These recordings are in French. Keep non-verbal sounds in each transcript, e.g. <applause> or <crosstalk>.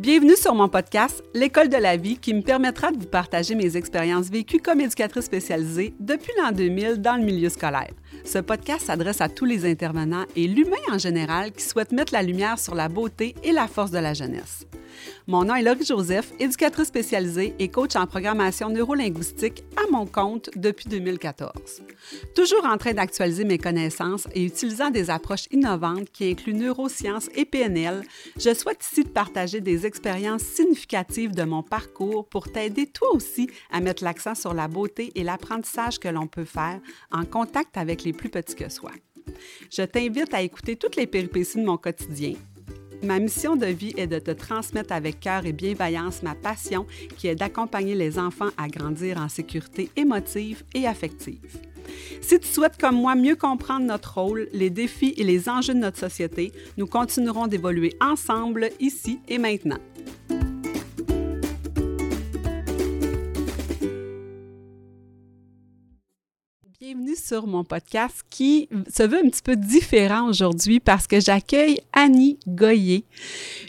Bienvenue sur mon podcast L'école de la vie qui me permettra de vous partager mes expériences vécues comme éducatrice spécialisée depuis l'an 2000 dans le milieu scolaire. Ce podcast s'adresse à tous les intervenants et l'humain en général qui souhaitent mettre la lumière sur la beauté et la force de la jeunesse. Mon nom est Laurie Joseph, éducatrice spécialisée et coach en programmation neurolinguistique à mon compte depuis 2014. Toujours en train d'actualiser mes connaissances et utilisant des approches innovantes qui incluent neurosciences et PNL, je souhaite ici te partager des expériences significatives de mon parcours pour t'aider toi aussi à mettre l'accent sur la beauté et l'apprentissage que l'on peut faire en contact avec les plus petits que soi. Je t'invite à écouter toutes les péripéties de mon quotidien Ma mission de vie est de te transmettre avec cœur et bienveillance ma passion qui est d'accompagner les enfants à grandir en sécurité émotive et affective. Si tu souhaites comme moi mieux comprendre notre rôle, les défis et les enjeux de notre société, nous continuerons d'évoluer ensemble ici et maintenant. Sur mon podcast qui se veut un petit peu différent aujourd'hui parce que j'accueille Annie Goyer,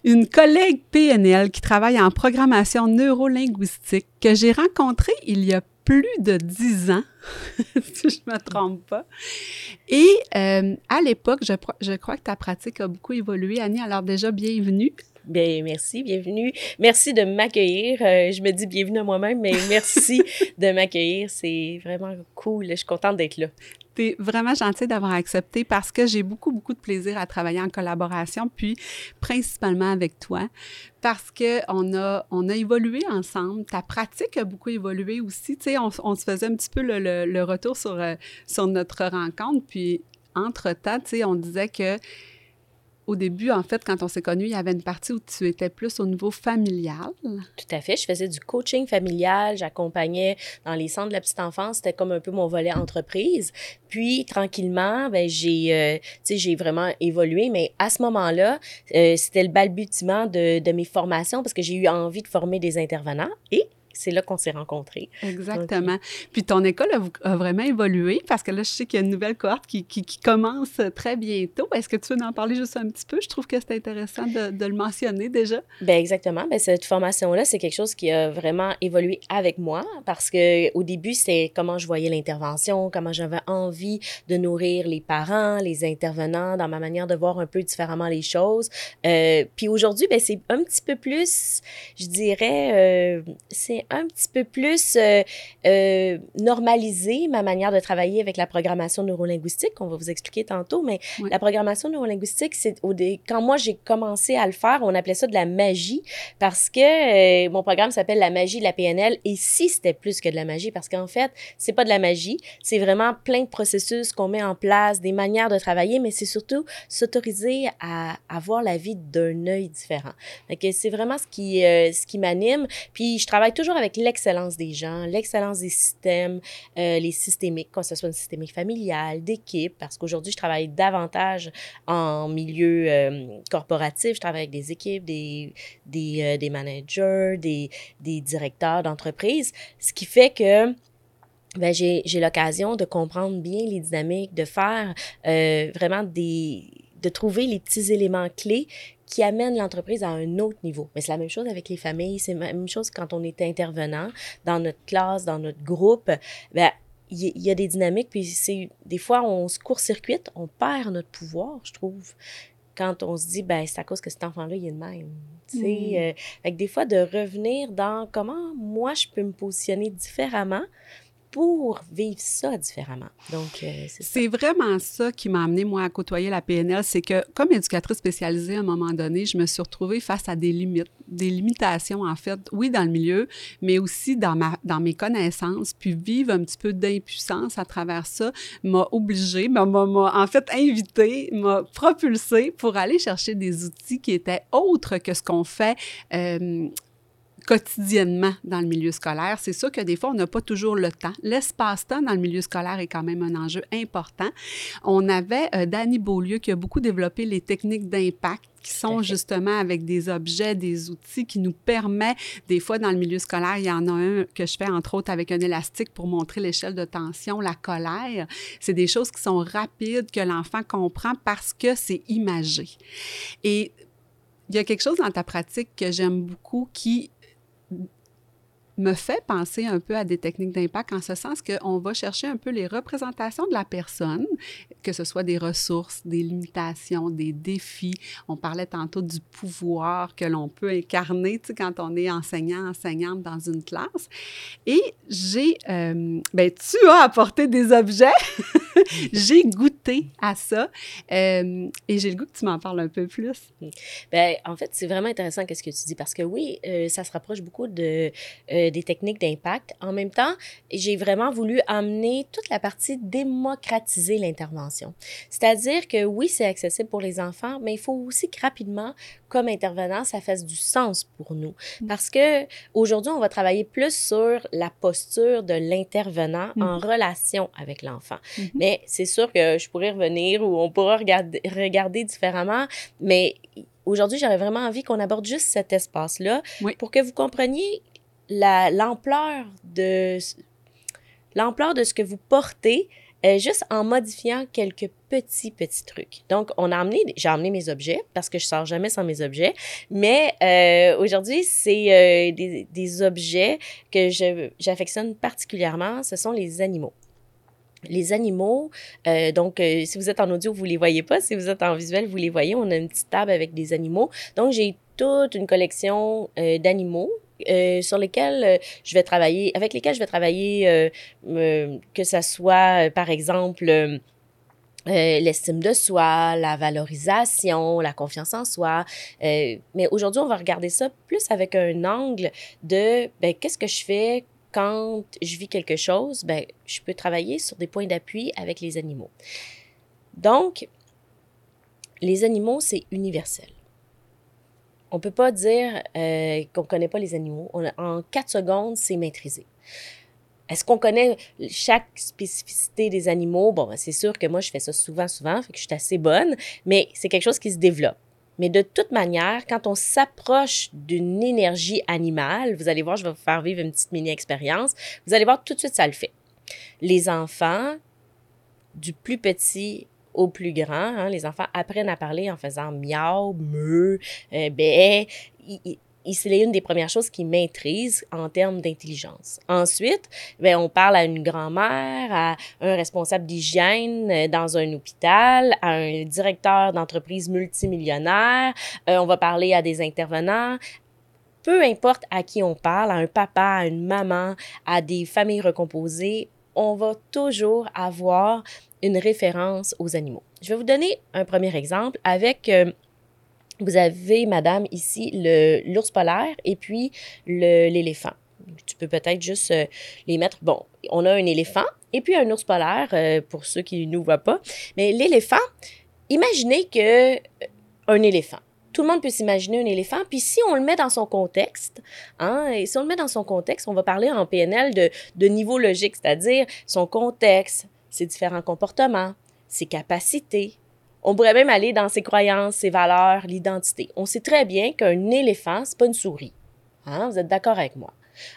une collègue PNL qui travaille en programmation neurolinguistique que j'ai rencontrée il y a plus de dix ans, <laughs> si je ne me trompe pas. Et euh, à l'époque, je, je crois que ta pratique a beaucoup évolué. Annie, alors déjà, bienvenue. Bien, merci, bienvenue. Merci de m'accueillir. Euh, je me dis bienvenue à moi-même, mais merci <laughs> de m'accueillir. C'est vraiment cool. Je suis contente d'être là. Tu es vraiment gentil d'avoir accepté parce que j'ai beaucoup, beaucoup de plaisir à travailler en collaboration, puis principalement avec toi, parce qu'on a, on a évolué ensemble. Ta pratique a beaucoup évolué aussi. Tu sais, on, se faisait un petit peu le, le, retour sur, euh, sur notre rencontre, puis entre-temps, tu sais, on disait que au début, en fait, quand on s'est connus, il y avait une partie où tu étais plus au niveau familial. Tout à fait. Je faisais du coaching familial. J'accompagnais dans les centres de la petite enfance. C'était comme un peu mon volet entreprise. Puis, tranquillement, ben, j'ai, euh, vraiment évolué. Mais à ce moment-là, euh, c'était le balbutiement de, de mes formations parce que j'ai eu envie de former des intervenants et c'est là qu'on s'est rencontrés. Exactement. Puis ton école a, vraiment évolué parce que là, je sais qu'il y a une nouvelle cohorte qui, qui, commence très bientôt. Est-ce que tu veux en parler juste un petit peu? Je trouve que c'est intéressant de, de, le mentionner déjà. Bien, exactement. Bien, cette formation-là, c'est quelque chose qui a vraiment évolué avec moi parce qu'au début, c'est comment je voyais l'intervention, comment j'avais envie de nourrir les parents, les intervenants dans ma manière de voir un peu différemment les choses. Euh, puis aujourd'hui, ben, c'est un petit peu plus, je dirais, euh, c'est un petit peu plus euh, euh, normalisé ma manière de travailler avec la programmation neurolinguistique, qu'on va vous expliquer tantôt, mais la programmation neurolinguistique, c'est au quand moi j'ai commencé à le faire, on appelait ça de la magie parce que euh, mon programme s'appelle la magie de la PNL et si c'était plus que de la magie parce qu'en fait, c'est pas de la magie, c'est vraiment plein de processus qu'on met en place, des manières de travailler, mais c'est surtout s'autoriser à, avoir voir la vie d'un œil différent. c'est vraiment ce qui, ce qui m'anime. Puis je travaille toujours avec l'excellence des gens, l'excellence des systèmes, euh, les systémiques, que ce soit une systémique familiale, d'équipe, parce qu'aujourd'hui, je travaille davantage en milieu euh, corporatif. Je travaille avec des équipes, des, des, euh, des managers, des, des directeurs d'entreprise, ce qui fait que ben, j'ai l'occasion de comprendre bien les dynamiques, de faire vraiment des de trouver les petits éléments clés qui amène l'entreprise à un autre niveau. Mais c'est la même chose avec les familles, c'est la même chose quand on est intervenant dans notre classe, dans notre groupe. Ben, il y, a des dynamiques, puis c'est des fois on se court-circuite, on perd notre pouvoir, je trouve quand on se dit, ben, c'est à cause que cet enfant-là, il est le même. Tu sais, mm. euh, des fois, de revenir dans comment moi, je peux me positionner différemment pour vivre ça différemment. Donc, euh, c'est vraiment ça qui m'a amené, moi, à côtoyer la PNL. C'est que, comme éducatrice spécialisée, à un moment donné, je me suis retrouvée face à des limites, des limitations, en fait, oui, dans le milieu, mais aussi dans, ma, dans mes connaissances. Puis vivre un petit peu d'impuissance à travers ça m'a obligée, m'a, en fait invité, m'a propulsée pour aller chercher des outils qui étaient autres que ce qu'on fait. Euh, quotidiennement dans le milieu scolaire. C'est sûr que des fois, on n'a pas toujours le temps. L'espace-temps dans le milieu scolaire est quand même un enjeu important. On avait euh, Danny Beaulieu qui a beaucoup développé les techniques d'impact qui sont justement avec des objets, des outils qui nous permettent, des fois dans le milieu scolaire, il y en a un que je fais entre autres avec un élastique pour montrer l'échelle de tension, la colère. C'est des choses qui sont rapides, que l'enfant comprend parce que c'est imagé. Et il y a quelque chose dans ta pratique que j'aime beaucoup qui me fait penser un peu à des techniques d'impact en ce sens qu'on va chercher un peu les représentations de la personne, que ce soit des ressources, des limitations, des défis. On parlait tantôt du pouvoir que l'on peut incarner tu sais, quand on est enseignant, enseignante dans une classe. Et j'ai, euh, ben, tu as apporté des objets. <laughs> j'ai goûté à ça euh, et j'ai le goût que tu m'en parles un peu plus. Ben, en fait, c'est vraiment intéressant qu'est-ce que tu dis parce que oui, euh, ça se rapproche beaucoup de des techniques d'impact. En même temps, j'ai vraiment voulu amener toute la partie démocratiser l'intervention. C'est-à-dire que oui, c'est accessible pour les enfants, mais il faut aussi que rapidement, comme intervenant, ça fasse du sens pour nous. Mm. Parce que aujourd'hui, on va travailler plus sur la posture de l'intervenant en mm. relation avec l'enfant. Mm-hmm. Mais c'est sûr que je pourrais revenir ou on pourra regarder, regarder différemment, mais aujourd'hui, j'aurais vraiment envie qu'on aborde juste cet espace-là pour que vous compreniez l'ampleur de l'ampleur de ce que vous portez euh, juste en modifiant quelques petits, petits trucs. Donc, on a amené, j'ai amené mes objets parce que je sors jamais sans mes objets, mais euh, aujourd'hui, c'est euh, des, des, objets que j'affectionne particulièrement, ce sont les animaux. Les animaux, donc si vous êtes en audio, vous les voyez pas. Si vous êtes en visuel, vous les voyez. On a une petite table avec des animaux. Donc, j'ai toute une collection d'animaux euh, sur lesquels euh, je vais travailler, avec lesquels je vais travailler, euh, que ce soit, par exemple, l'estime de soi, la valorisation, la confiance en soi. mais aujourd'hui, on va regarder ça plus avec un angle de ben, qu'est-ce que je fais quand je vis quelque chose? Ben, je peux travailler sur des points d'appui avec les animaux. Donc, les animaux, c'est universel. On peut pas dire euh, qu'on connaît pas les animaux. en quatre secondes, c'est maîtrisé. Est-ce qu'on connaît chaque spécificité des animaux? Bon, ben, c'est sûr que moi, je fais ça souvent, souvent, fait que je suis assez bonne, mais c'est quelque chose qui se développe. Mais de toute manière, quand on s'approche d'une énergie animale, vous allez voir, je vais vous faire vivre une petite mini-expérience, vous allez voir tout de suite, ça le fait. Les enfants, du plus petit au plus grand. Hein, les enfants apprennent à parler en faisant miaou, meu, euh, bé. C'est l'une des premières choses qu'ils maîtrisent en termes d'intelligence. Ensuite, ben, on parle à une grand-mère, à un responsable d'hygiène euh, dans un hôpital, à un directeur d'entreprise multimillionnaire. Euh, on va parler à des intervenants, peu importe à qui on parle, à un papa, à une maman, à des familles recomposées, on va toujours avoir une référence aux animaux. Je vais vous donner un premier exemple avec... Euh, vous avez, madame, ici, l'ours polaire et puis l'éléphant. Tu peux peut-être juste euh, les mettre. Bon, on a un éléphant et puis un ours polaire, euh, pour ceux qui ne nous voient pas. Mais l'éléphant, imaginez que un éléphant. Tout le monde peut s'imaginer un éléphant. Puis si on le met dans son contexte, hein, et si on le met dans son contexte, on va parler en PNL de, niveau logique, c'est-à-dire son contexte, ses différents comportements, ses capacités. On pourrait même aller dans ses croyances, ses valeurs, l'identité. On sait très bien qu'un éléphant, c'est pas une souris. Hein? Vous êtes d'accord avec moi?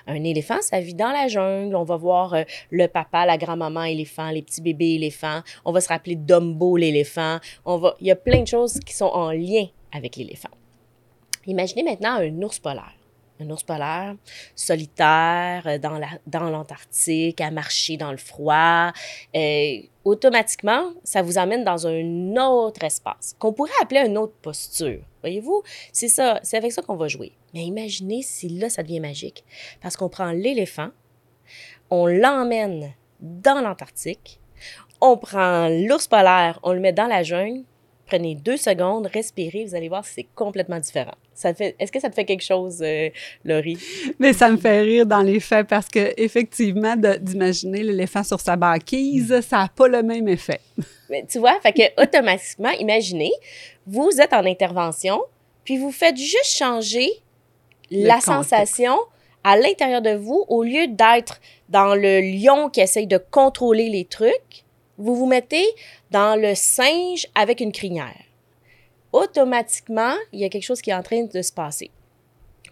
Un éléphant, ça vit dans la jungle. On va voir euh, le papa, la grand-maman éléphant, les petits bébés éléphants. On va se rappeler Dumbo l'éléphant. On va, il y a plein de choses qui sont en lien avec l'éléphant. Imaginez maintenant un ours polaire un ours polaire, solitaire euh, dans, la, dans l'Antarctique, à marcher dans le froid. Euh, automatiquement, ça vous amène dans un autre espace qu'on pourrait appeler une autre posture. Voyez-vous, c'est ça, c'est avec ça qu'on va jouer. Mais imaginez si là, ça devient magique. Parce qu'on prend l'éléphant, on l'emmène dans l'Antarctique, on prend l'ours polaire, on le met dans la jungle, prenez deux secondes, respirez, vous allez voir, c'est complètement différent. Ça fait, est-ce que ça te fait quelque chose, euh, Laurie? Mais ça me fait rire dans les faits parce que effectivement, d'imaginer l'éléphant sur sa banquise, ça n'a pas le même effet. <laughs> Mais tu vois, fait que automatiquement, imaginez, vous êtes en intervention, puis vous faites juste changer la sensation à l'intérieur de vous au lieu d'être dans le lion qui essaye de contrôler les trucs vous vous mettez dans le singe avec une crinière. Automatiquement, il y a quelque chose qui est en train de se passer.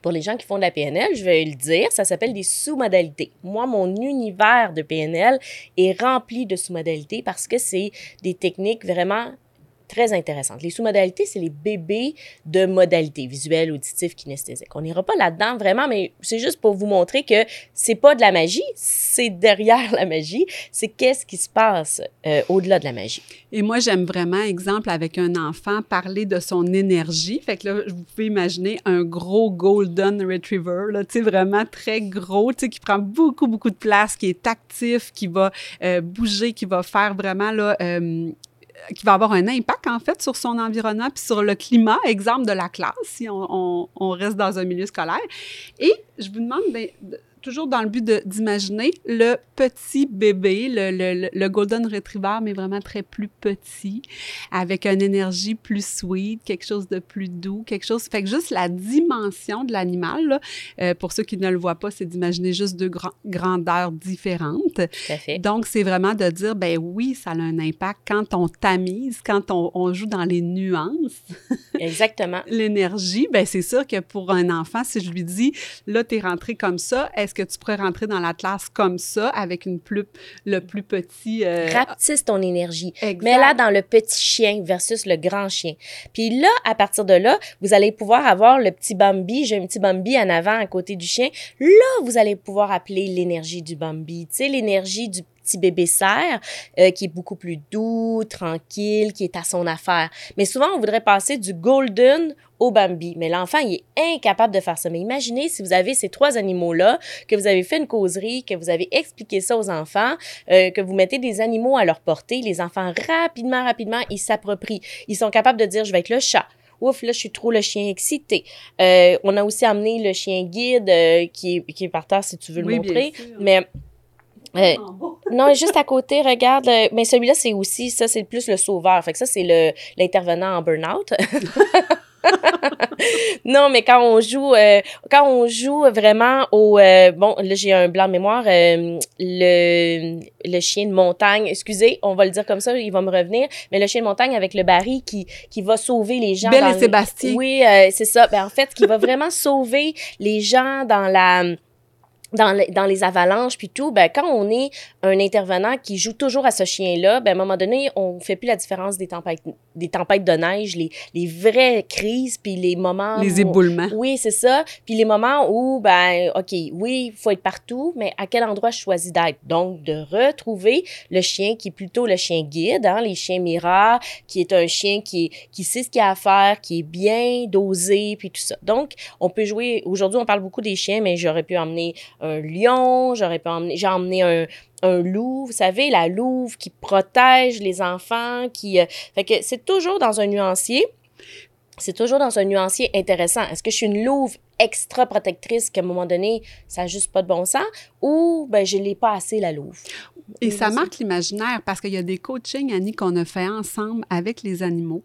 Pour les gens qui font de la PNL, je vais le dire, ça s'appelle des sous-modalités. Moi, mon univers de PNL est rempli de sous-modalités parce que c'est des techniques vraiment très intéressantes. Les sous-modalités, c'est les bébés de modalités visuelles, auditives, kinesthésiques. On n'ira pas là-dedans vraiment, mais c'est juste pour vous montrer que c'est pas de la magie, c'est derrière la magie, c'est qu'est-ce qui se passe euh, au-delà de la magie. Et moi, j'aime vraiment, exemple, avec un enfant, parler de son énergie. Fait que là, vous pouvez imaginer un gros Golden Retriever, là, tu sais, vraiment très gros, tu sais, qui prend beaucoup, beaucoup de place, qui est actif, qui va euh, bouger, qui va faire vraiment, là, euh, qui va avoir un impact, en fait, sur son environnement puis sur le climat, exemple de la classe, si on, reste dans un milieu scolaire. Et je vous demande, ben, toujours dans le but d'imaginer le petit bébé, le, le, Golden Retriever, mais vraiment très plus petit, avec une énergie plus sweet, quelque chose de plus doux, quelque chose. Fait que juste la dimension de l'animal, euh, pour ceux qui ne le voient pas, c'est d'imaginer juste deux grandeurs différentes. Tout à fait. Donc, c'est vraiment de dire, ben oui, ça a un impact quand on tamise, quand on, on joue dans les nuances. <laughs> Exactement. L'énergie, ben c'est sûr que pour un enfant, si je lui dis, là, tu es rentré comme ça, est-ce que tu pourrais rentrer dans la classe comme ça, avec une plus, le plus petit... Euh... Rapetisse ton énergie. Mais là dans le petit chien versus le grand chien. Puis là, à partir de là, vous allez pouvoir avoir le petit Bambi. J'ai un petit Bambi en avant à côté du chien. Là, vous allez pouvoir appeler l'énergie du Bambi. Tu sais, l'énergie du petit bébé cerf euh, qui est beaucoup plus doux, tranquille, qui est à son affaire. Mais souvent, on voudrait passer du golden au Bambi. Mais l'enfant, il est incapable de faire ça. Mais imaginez si vous avez ces trois animaux-là, que vous avez fait une causerie, que vous avez expliqué ça aux enfants, euh, que vous mettez des animaux à leur portée, les enfants, rapidement, rapidement, ils s'approprient. Ils sont capables de dire, je vais être le chat ouf, là, je suis trop le chien excité. Euh, on a aussi amené le chien guide qui, est, qui est par terre si tu veux le montrer. Mais euh, <laughs> non, juste à côté, regarde. mais celui-là, c'est aussi, ça, c'est plus le sauveur. Fait que ça, c'est l'intervenant en burn-out. <laughs> non, mais quand on joue, euh, quand on joue vraiment au, euh, bon, là j'ai un blanc de mémoire, le, le chien de montagne, excusez, on va le dire comme ça, il va me revenir, mais le chien de montagne avec le baril qui, qui va sauver les gens. Belle et Sébastien. Oui, c'est ça. Ben, en fait, qui va vraiment sauver les gens dans la dans, dans les avalanches puis tout, ben, quand on est un intervenant qui joue toujours à ce chien-là, ben, à un moment donné, on fait plus la différence des tempêtes, des tempêtes de neige, les, les vraies crises, puis les moments... Les éboulements. oui, c'est ça. Puis les moments où, ben, OK, oui, il faut être partout, mais à quel endroit je choisis d'être? Donc, de retrouver le chien qui est plutôt le chien guide, hein, les chiens miroirs, qui est un chien qui, qui sait ce qu'il a à faire, qui est bien dosé, puis tout ça. Donc, on peut jouer... Aujourd'hui, on parle beaucoup des chiens, mais j'aurais pu emmener un lion, j'aurais pu emmener... J'ai emmené un un loup, vous savez, la louve qui protège les enfants, qui... Euh, fait que c'est toujours dans un nuancier. C'est toujours dans un nuancier intéressant. Est-ce que je suis une louve extra protectrice qu'à un moment donné, ça n'a juste pas de bon sens? Ou ben, je l'ai pas assez, la louve? Et ça marque l'imaginaire parce qu'il y a des coachings, Annie, qu'on a fait ensemble avec les animaux.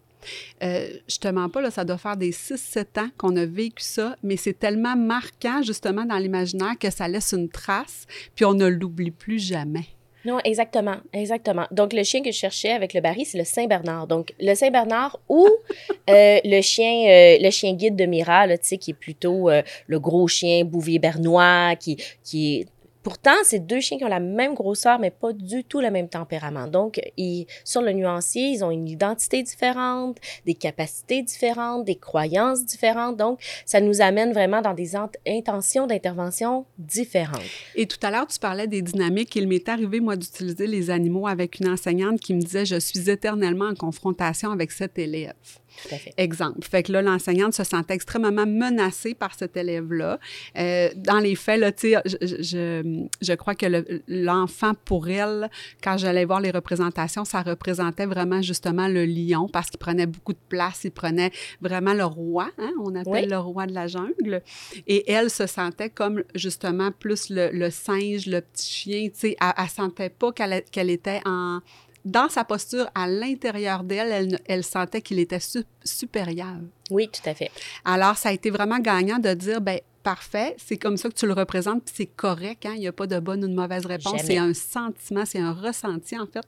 Euh, je te mens pas, là, ça doit faire des 6-7 ans qu'on a vécu ça, mais c'est tellement marquant justement dans l'imaginaire que ça laisse une trace, puis on ne l'oublie plus jamais. Non, exactement, exactement. Donc, le chien que je cherchais avec le baril, c'est le Saint-Bernard. Donc, le Saint-Bernard ou <laughs> euh, le chien euh, le chien guide de Mira, tu sais, qui est plutôt le gros chien bouvier bernois, qui, qui est Pourtant, c'est deux chiens qui ont la même grosseur, mais pas du tout le même tempérament. Donc, ils, sur le nuancier, ils ont une identité différente, des capacités différentes, des croyances différentes. Donc, ça nous amène vraiment dans des intentions d'intervention différentes. Et tout à l'heure, tu parlais des dynamiques. Il m'est arrivé, moi, d'utiliser les animaux avec une enseignante qui me disait, je suis éternellement en confrontation avec cet élève. Exemple. Fait que là, l'enseignante se sentait extrêmement menacée par cet élève-là. Euh, dans les faits, là, tu sais, je, je, crois que l'enfant, pour elle, quand j'allais voir les représentations, ça représentait vraiment justement le lion parce qu'il prenait beaucoup de place, il prenait vraiment le roi, hein, on appelle le roi de la jungle. Et elle se sentait comme justement plus le, singe, le petit chien, tu sais, elle, ne sentait pas qu'elle était en dans sa posture à l'intérieur d'elle, elle, sentait qu'il était supérieur. Oui, tout à fait. Alors, ça a été vraiment gagnant de dire, ben parfait, c'est comme ça que tu le représentes, puis c'est correct, hein? il n'y a pas de bonne ou de mauvaise réponse, c'est un sentiment, c'est un ressenti en fait.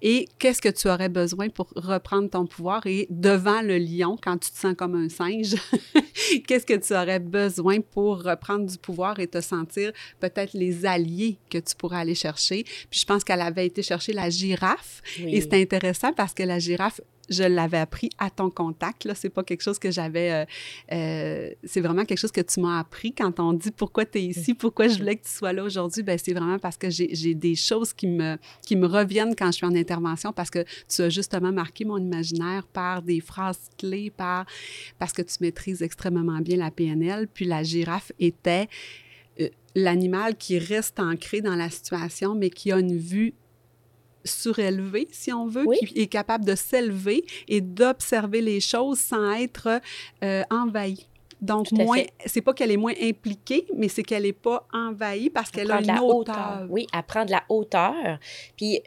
Et qu'est-ce que tu aurais besoin pour reprendre ton pouvoir? Et devant le lion, quand tu te sens comme un singe, <laughs> qu'est-ce que tu aurais besoin pour reprendre du pouvoir et te sentir peut-être les alliés que tu pourrais aller chercher? Puis je pense qu'elle avait été chercher la girafe et c'est intéressant parce que la girafe je l'avais appris à ton contact. Là, c'est pas quelque chose que j'avais. Euh, euh, c'est vraiment quelque chose que tu m'as appris quand on dit pourquoi tu es ici, pourquoi je voulais que tu sois là aujourd'hui. Ben c'est vraiment parce que j'ai des choses qui me, qui me reviennent quand je suis en intervention parce que tu as justement marqué mon imaginaire par des phrases clés, par parce que tu maîtrises extrêmement bien la PNL. Puis la girafe était euh, l'animal qui reste ancré dans la situation, mais qui a une vue surélevée, si on veut, qui est capable de s'élever et d'observer les choses sans être euh, envahie. Donc, moins, c'est pas qu'elle est moins impliquée, mais c'est qu'elle n'est pas envahie parce qu'elle a une hauteur. hauteur. Oui, elle prend de la hauteur. Puis,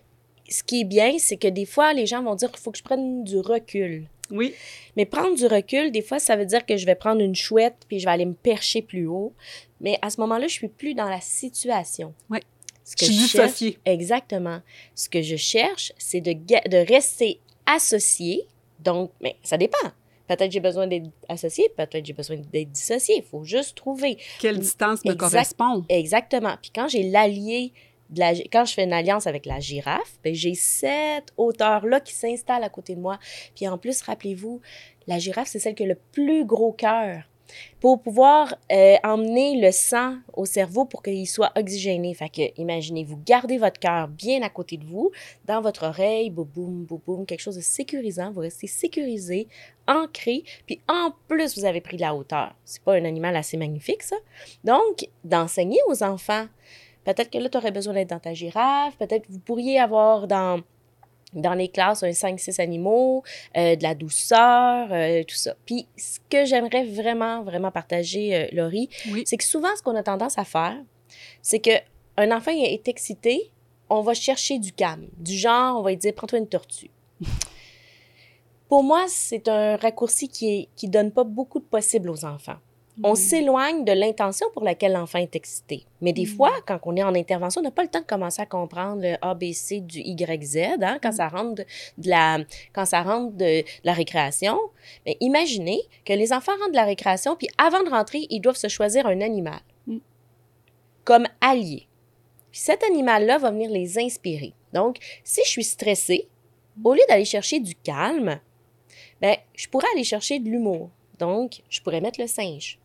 ce qui est bien, c'est que des fois, les gens vont dire qu'il faut que je prenne du recul. Oui. Mais prendre du recul, des fois, ça veut dire que je vais prendre une chouette puis je vais aller me percher plus haut. Mais à ce moment-là, je suis plus dans la situation. Oui. Ce que je, cherche, exactement. Ce que je cherche, c'est de, de rester associé. Donc, mais ça dépend. Peut-être j'ai besoin d'être associé, peut-être j'ai besoin d'être dissocié. Il faut juste trouver. Quelle distance me correspond? Exactement. Puis quand j'ai l'allié, la, quand je fais une alliance avec la girafe, ben j'ai cette hauteur-là qui s'installe à côté de moi. Puis en plus, rappelez-vous, la girafe, c'est celle qui a le plus gros cœur pour pouvoir euh, emmener le sang au cerveau pour qu'il soit oxygéné. Fait que, imaginez-vous, gardez votre cœur bien à côté de vous, dans votre oreille, boum, boum, boum, boum, quelque chose de sécurisant. Vous restez sécurisé, ancré, puis en plus, vous avez pris de la hauteur. C'est pas un animal assez magnifique, ça? Donc, d'enseigner aux enfants. Peut-être que là, tu aurais besoin d'être dans ta girafe, peut-être que vous pourriez avoir dans dans les classes, un 5-6 animaux, euh, de la douceur, euh, tout ça. Puis, ce que j'aimerais vraiment, vraiment partager, euh, Laurie, c'est que souvent, ce qu'on a tendance à faire, c'est que un enfant est excité, on va chercher du calme. Du genre, on va lui dire, prends-toi une tortue. <laughs> Pour moi, c'est un raccourci qui ne qui donne pas beaucoup de possibles aux enfants. On mm. s'éloigne de l'intention pour laquelle l'enfant est excité. Mais des mm. fois, quand on est en intervention, on n'a pas le temps de commencer à comprendre le ABC du YZ, hein, quand, mm. ça rentre de la, quand ça rentre de, la récréation. Mais imaginez que les enfants rentrent de la récréation, puis avant de rentrer, ils doivent se choisir un animal comme allié. Puis cet animal-là va venir les inspirer. Donc, si je suis stressée, au lieu d'aller chercher du calme, ben, je pourrais aller chercher de l'humour. Donc, je pourrais mettre le singe.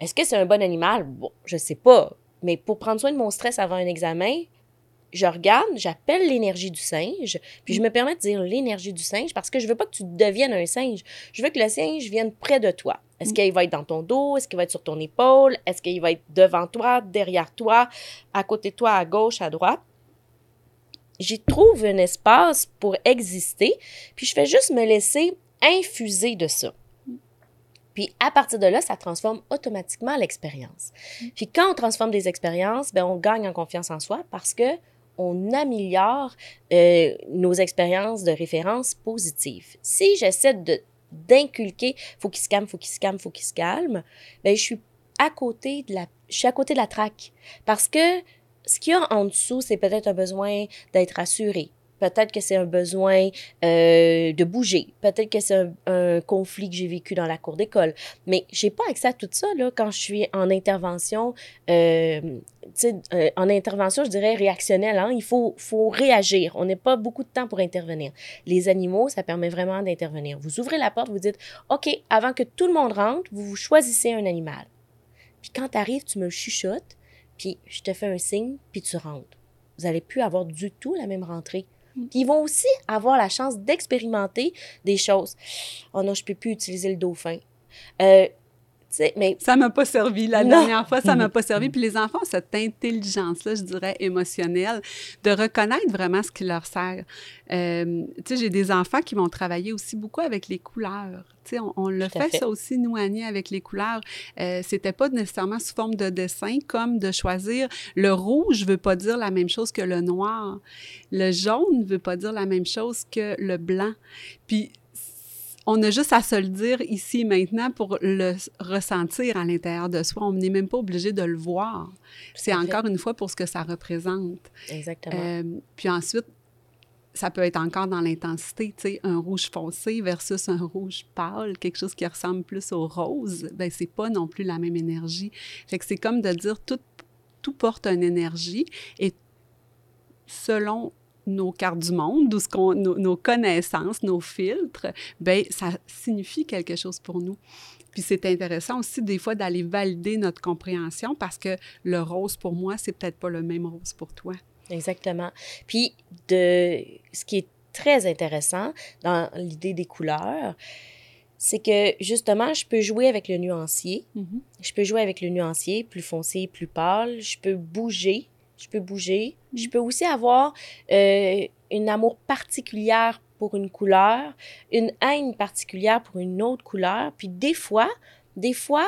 Est-ce que c'est un bon animal? Bon, je sais pas. Mais pour prendre soin de mon stress avant un examen, je regarde, j'appelle l'énergie du singe, puis je me permets de dire l'énergie du singe parce que je veux pas que tu deviennes un singe. Je veux que le singe vienne près de toi. Est-ce mm. qu'il va être dans ton dos? Est-ce qu'il va être sur ton épaule? Est-ce qu'il va être devant toi, derrière toi, à côté de toi, à gauche, à droite? J'y trouve un espace pour exister, puis je fais juste me laisser infuser de ça. Puis à partir de là, ça transforme automatiquement l'expérience. Mm. Puis quand on transforme des expériences, ben on gagne en confiance en soi parce que on améliore euh, nos expériences de référence positives. Si j'essaie de d'inculquer, faut qu'il se calme, faut qu'il se calme, faut qu'il se calme, ben je suis à côté de la, je suis à côté de la traque parce que ce qu'il y a en dessous, c'est peut-être un besoin d'être assuré, Peut-être que c'est un besoin euh, de bouger. Peut-être que c'est un, conflit que j'ai vécu dans la cour d'école. Mais j'ai pas accès à tout ça là, quand je suis en intervention. Euh, euh, en intervention, je dirais réactionnelle. Hein? Il faut, faut réagir. On n'a pas beaucoup de temps pour intervenir. Les animaux, ça permet vraiment d'intervenir. Vous ouvrez la porte, vous dites OK, avant que tout le monde rentre, vous, vous choisissez un animal. Puis quand tu arrives, tu me chuchotes, puis je te fais un signe, puis tu rentres. Vous n'allez plus avoir du tout la même rentrée ils vont aussi avoir la chance d'expérimenter des choses. Oh non, je peux plus utiliser le dauphin. Euh, mais... Ça m'a pas servi. La dernière fois, ça m'a pas <laughs> servi. Puis les enfants ont cette intelligence-là, je dirais, émotionnelle, de reconnaître vraiment ce qui leur sert. Euh, tu sais, j'ai des enfants qui vont travailler aussi beaucoup avec les couleurs. Tu sais, on, on le fait, ça aussi, nous, Annie, avec les couleurs. Euh, C'était pas nécessairement sous forme de dessin, comme de choisir le rouge veut pas dire la même chose que le noir. Le jaune veut pas dire la même chose que le blanc. Puis on a juste à se le dire ici maintenant pour le ressentir à l'intérieur de soi. On n'est même pas obligé de le voir. C'est encore une fois pour ce que ça représente. Exactement. Euh, puis ensuite, ça peut être encore dans l'intensité, tu sais, un rouge foncé versus un rouge pâle, quelque chose qui ressemble plus au rose, ben c'est pas non plus la même énergie. Fait que c'est comme de dire tout, tout porte une énergie et selon nos cartes du monde, ou ce qu'on, nos, nos, connaissances, nos filtres, ben ça signifie quelque chose pour nous. Puis c'est intéressant aussi des fois d'aller valider notre compréhension parce que le rose pour moi, c'est peut-être pas le même rose pour toi. Exactement. Puis de ce qui est très intéressant dans l'idée des couleurs, c'est que justement, je peux jouer avec le nuancier. Mm-hmm. Je peux jouer avec le nuancier, plus foncé, plus pâle. Je peux bouger. Je peux bouger. Je mm-hmm. peux aussi avoir euh, une amour particulière pour une couleur, une haine particulière pour une autre couleur. Puis des fois, des fois,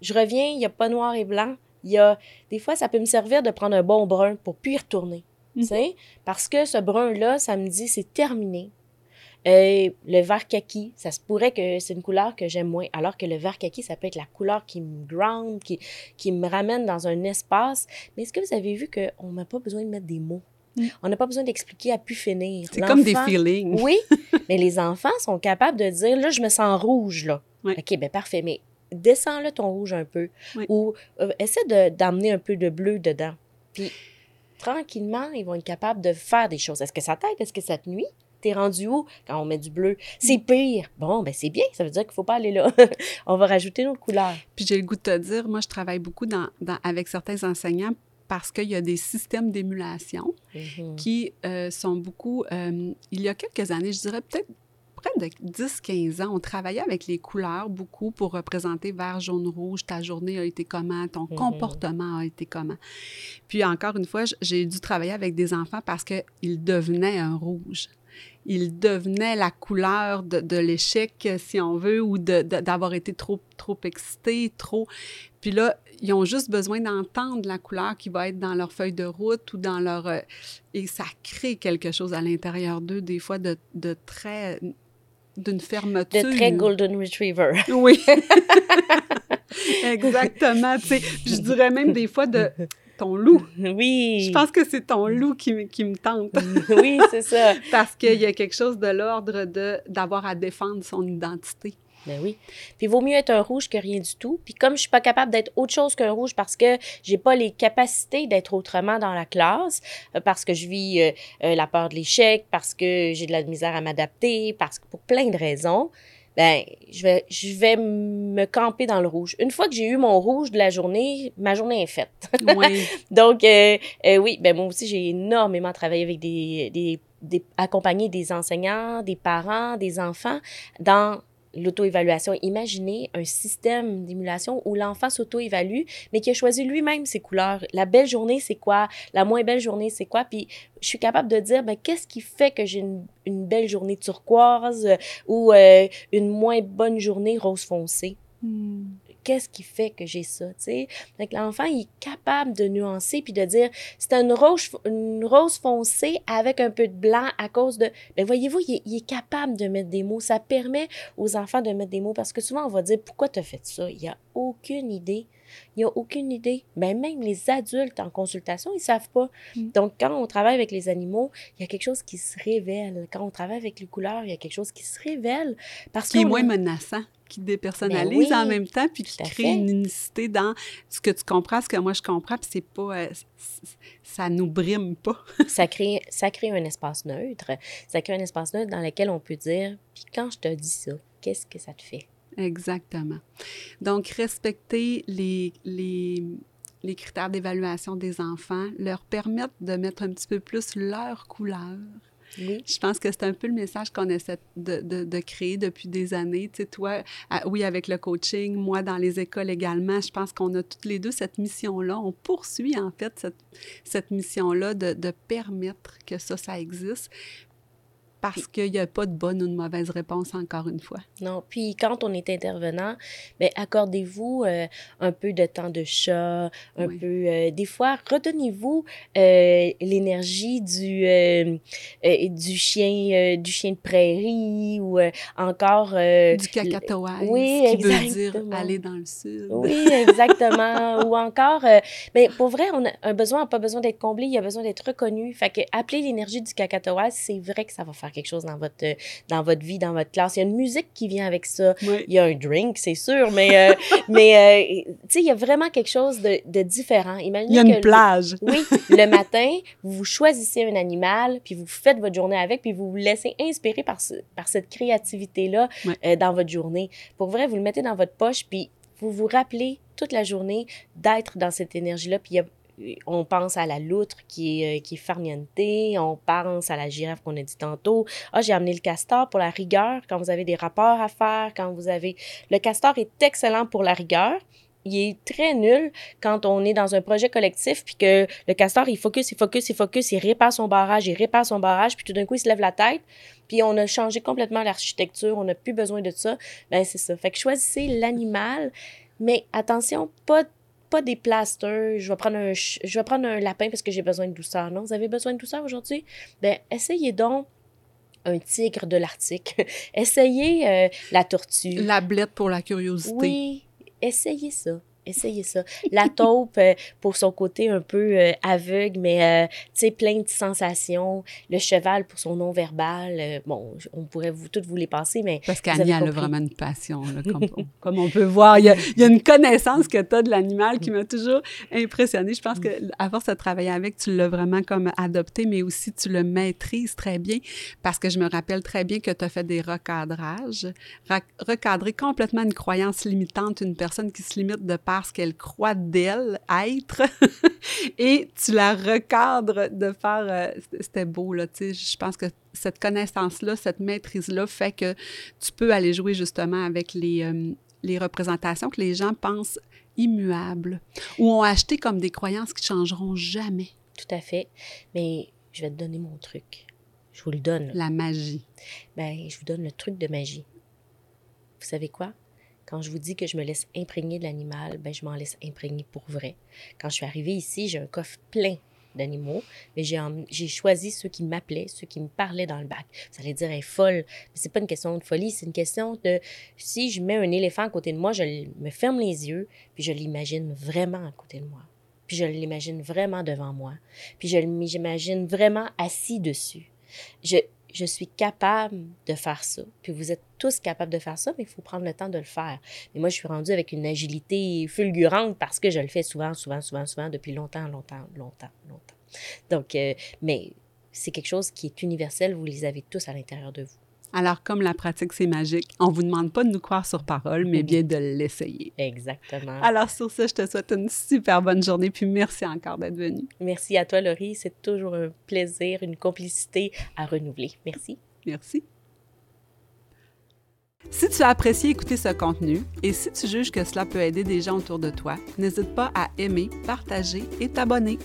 je reviens, il n'y a pas noir et blanc. Il y a, des fois, ça peut me servir de prendre un bon brun pour puis y retourner. Mm. Parce que ce brun-là, ça me dit c'est terminé. Euh, le vert kaki, ça se pourrait que c'est une couleur que j'aime moins, alors que le vert kaki, ça peut être la couleur qui me ground, qui, qui me ramène dans un espace. Mais est-ce que vous avez vu qu'on n'a pas besoin de mettre des mots? Mm. On n'a pas besoin d'expliquer à pu finir. C'est comme des feelings. oui, <laughs> mais les enfants sont capables de dire, là, je me sens rouge, là. OK, ben parfait, mais descends-le ton rouge un peu. Ou euh, essaie d'amener un peu de bleu dedans. Puis, tranquillement, ils vont être capables de faire des choses. Est-ce que ça t'aide? Est-ce que ça te nuit? T'es rendu où quand on met du bleu? C'est mm. pire. Bon, ben c'est bien. Ça veut dire qu'il ne faut pas aller là. <laughs> on va rajouter notre couleur. Puis j'ai le goût de te dire, moi, je travaille beaucoup dans, avec certains enseignants parce qu'il y a des systèmes d'émulation mm-hmm. qui euh, sont beaucoup... Euh, il y a quelques années, je dirais peut-être près de 10-15 ans, on travaillait avec les couleurs beaucoup pour représenter vert, jaune, rouge. Ta journée a été comment? Ton mm-hmm. comportement a été comment? Puis encore une fois, j'ai dû travailler avec des enfants parce qu'ils devenaient un rouge il devenait la couleur de, l'échec, si on veut, ou d'avoir été trop, trop excité, trop... Puis là, ils ont juste besoin d'entendre la couleur qui va être dans leur feuille de route ou dans leur... Euh, et ça crée quelque chose à l'intérieur d'eux, des fois, de, de très... d'une fermeture. De très golden retriever. Oui. <laughs> Exactement. Je dirais même des fois de ton loup. <laughs> Oui. Je pense que c'est ton loup qui, qui me tente. <laughs> oui, c'est ça. <laughs> Parce qu'il y a quelque chose de l'ordre de d'avoir à défendre son identité. Ben oui. Puis il vaut mieux être un rouge que rien du tout. Puis comme je suis pas capable d'être autre chose qu'un rouge parce que j'ai pas les capacités d'être autrement dans la classe, euh, parce que je vis euh, euh, la peur de l'échec, parce que j'ai de la misère à m'adapter, parce que pour plein de raisons, ben, je vais, je vais me camper dans le rouge. Une fois que j'ai eu mon rouge de la journée, ma journée est faite. <laughs> Oui. Donc, euh, euh, oui, ben moi aussi, j'ai énormément travaillé avec des, des, des, accompagner des enseignants, des parents, des enfants dans l'auto-évaluation. Imaginez un système d'émulation où l'enfant s'auto-évalue, mais qui a choisi lui-même ses couleurs. La belle journée, c'est quoi? La moins belle journée, c'est quoi? Puis je suis capable de dire, ben, qu'est-ce qui fait que j'ai une, belle journée turquoise ou euh, une moins bonne journée rose foncé? Hmm qu'est-ce qui fait que j'ai ça, tu sais? l'enfant, il est capable de nuancer puis de dire, c'est une rose, une rose foncée avec un peu de blanc à cause de... Ben voyez-vous, il, est capable de mettre des mots. Ça permet aux enfants de mettre des mots parce que souvent, on va dire, pourquoi tu as fait ça? Il n'y a aucune idée. Il n'y a aucune idée. Ben, même les adultes en consultation, ils ne savent pas. Mm. Donc, quand on travaille avec les animaux, il y a quelque chose qui se révèle. Quand on travaille avec les couleurs, il y a quelque chose qui se révèle. Parce qui est moins menaçant qui dépersonnalise ben en même temps, puis qui crée une unicité dans ce que tu comprends, ce que moi je comprends, puis c'est pas... Euh, ça nous brime pas. <laughs> ça, crée, ça crée un espace neutre. Ça crée un espace neutre dans lequel on peut dire, puis quand je te dis ça, qu'est-ce que ça te fait? Exactement. Donc, respecter les, les, les critères d'évaluation des enfants, leur permettre de mettre un petit peu plus leur couleur je pense que c'est un peu le message qu'on essaie de, de, créer depuis des années. Tu sais, toi, oui, avec le coaching, moi, dans les écoles également, je pense qu'on a toutes les deux cette mission-là. On poursuit, en fait, cette, cette mission-là de, de permettre que ça, ça existe parce qu'il n'y a pas de bonne ou de mauvaise réponse, encore une fois. Non. Puis quand on est intervenant, bien, accordez-vous euh, un peu de temps de chat, un peu. Euh, des fois, redonnez-vous euh, l'énergie du, du, chien, du chien de prairie ou encore. du cacatoès. Oui, qui veut dire aller dans le sud. Oui, exactement. <laughs> ou encore. mais pour vrai, on a un besoin n'a pas besoin d'être comblé, il a besoin d'être reconnu. Fait que appeler l'énergie du cacatoès, c'est vrai que ça va faire faire quelque chose dans votre, dans votre vie, dans votre classe. Il y a une musique qui vient avec ça. Oui. Il y a un drink, c'est sûr, mais, euh, <laughs> mais euh, tu sais, il y a vraiment quelque chose de, de différent. Imaginez Il y a que une le- plage. oui, le matin, vous choisissez un animal, puis vous faites votre journée avec, puis vous vous laissez inspirer par, ce- par cette créativité-là euh, dans votre journée. Pour vrai, vous le mettez dans votre poche, puis vous vous rappelez toute la journée d'être dans cette énergie-là. Puis il y a- on pense à la loutre qui est, euh, qui on pense à la girafe qu'on a dit tantôt. Ah, j'ai amené le castor pour la rigueur, quand vous avez des rapports à faire, quand vous avez... Le castor est excellent pour la rigueur. Il est très nul quand on est dans un projet collectif, puis que le castor, il focus, il focus, il focus, il répare son barrage, il répare son barrage, puis tout d'un coup, il se lève la tête, puis on a changé complètement l'architecture, on n'a plus besoin de ça. Ben, c'est ça. Fait que choisissez l'animal, mais attention, pas pas des plasters, je vais prendre un je vais prendre un lapin parce que j'ai besoin de douceur. Non, vous avez besoin de douceur aujourd'hui? Ben essayez donc un tigre de l'Arctique. <laughs> essayez euh, la tortue. La blette pour la curiosité. Oui, essayez ça. Essayez ça. La <laughs> taupe, euh, pour son côté un peu euh, aveugle, mais euh, tu sais, plein de sensations. Le cheval, pour son non-verbal. euh, bon, on pourrait vous, toutes vous les passer, mais Parce qu'Annie, elle a vraiment une passion, là, comme, <laughs> comme on peut voir. Il y a, il y a une connaissance que tu as de l'animal qui m'a toujours impressionnée. Je pense que à force de travailler avec, tu l'as vraiment comme adopté, mais aussi tu le maîtrises très bien parce que je me rappelle très bien que tu as fait des recadrages. Ra- recadrer complètement une croyance limitante, une personne qui se limite de par ce qu'elle croit d'elle être. <laughs> Et tu la recadres de faire... euh, C'était beau, là, tu sais. Je pense que cette connaissance-là, cette maîtrise-là fait que tu peux aller jouer justement avec les, euh, les représentations que les gens pensent immuables ou ont acheté comme des croyances qui changeront jamais. tout à fait. Mais je vais te donner mon truc. Je vous le donne. La magie. Ben, je vous donne le truc de magie. Vous savez quoi? Quand je vous dis que je me laisse imprégner de l'animal, ben, je m'en laisse imprégner pour vrai. Quand je suis arrivée ici, j'ai un coffre plein d'animaux, mais j'ai choisi ceux qui m'appelaient, ceux qui me parlaient dans le bac. Vous allez dire, est folle. Mais c'est pas une question de folie, c'est une question de si je mets un éléphant à côté de moi, je me ferme les yeux, puis je l'imagine vraiment à côté de moi. Puis je l'imagine vraiment devant moi. Puis je l'imagine vraiment assis dessus. Je suis capable de faire ça. Puis vous êtes tous capables de faire ça, mais il faut prendre le temps de le faire. Mais moi, je suis rendue avec une agilité fulgurante parce que je le fais souvent, souvent, souvent, souvent, depuis longtemps, longtemps, longtemps, longtemps. Donc, euh, mais c'est quelque chose qui est universel. Vous les avez tous à l'intérieur de vous. Alors, comme la pratique, c'est magique, on vous demande pas de nous croire sur parole, mais bien de l'essayer. Exactement. Alors, sur ce, je te souhaite une super bonne journée, puis merci encore d'être venu. Merci à toi, Laurie. C'est toujours un plaisir, une complicité à renouveler. Merci. Merci. Si tu as apprécié écouter ce contenu et si tu juges que cela peut aider des gens autour de toi, n'hésite pas à aimer, partager et t'abonner.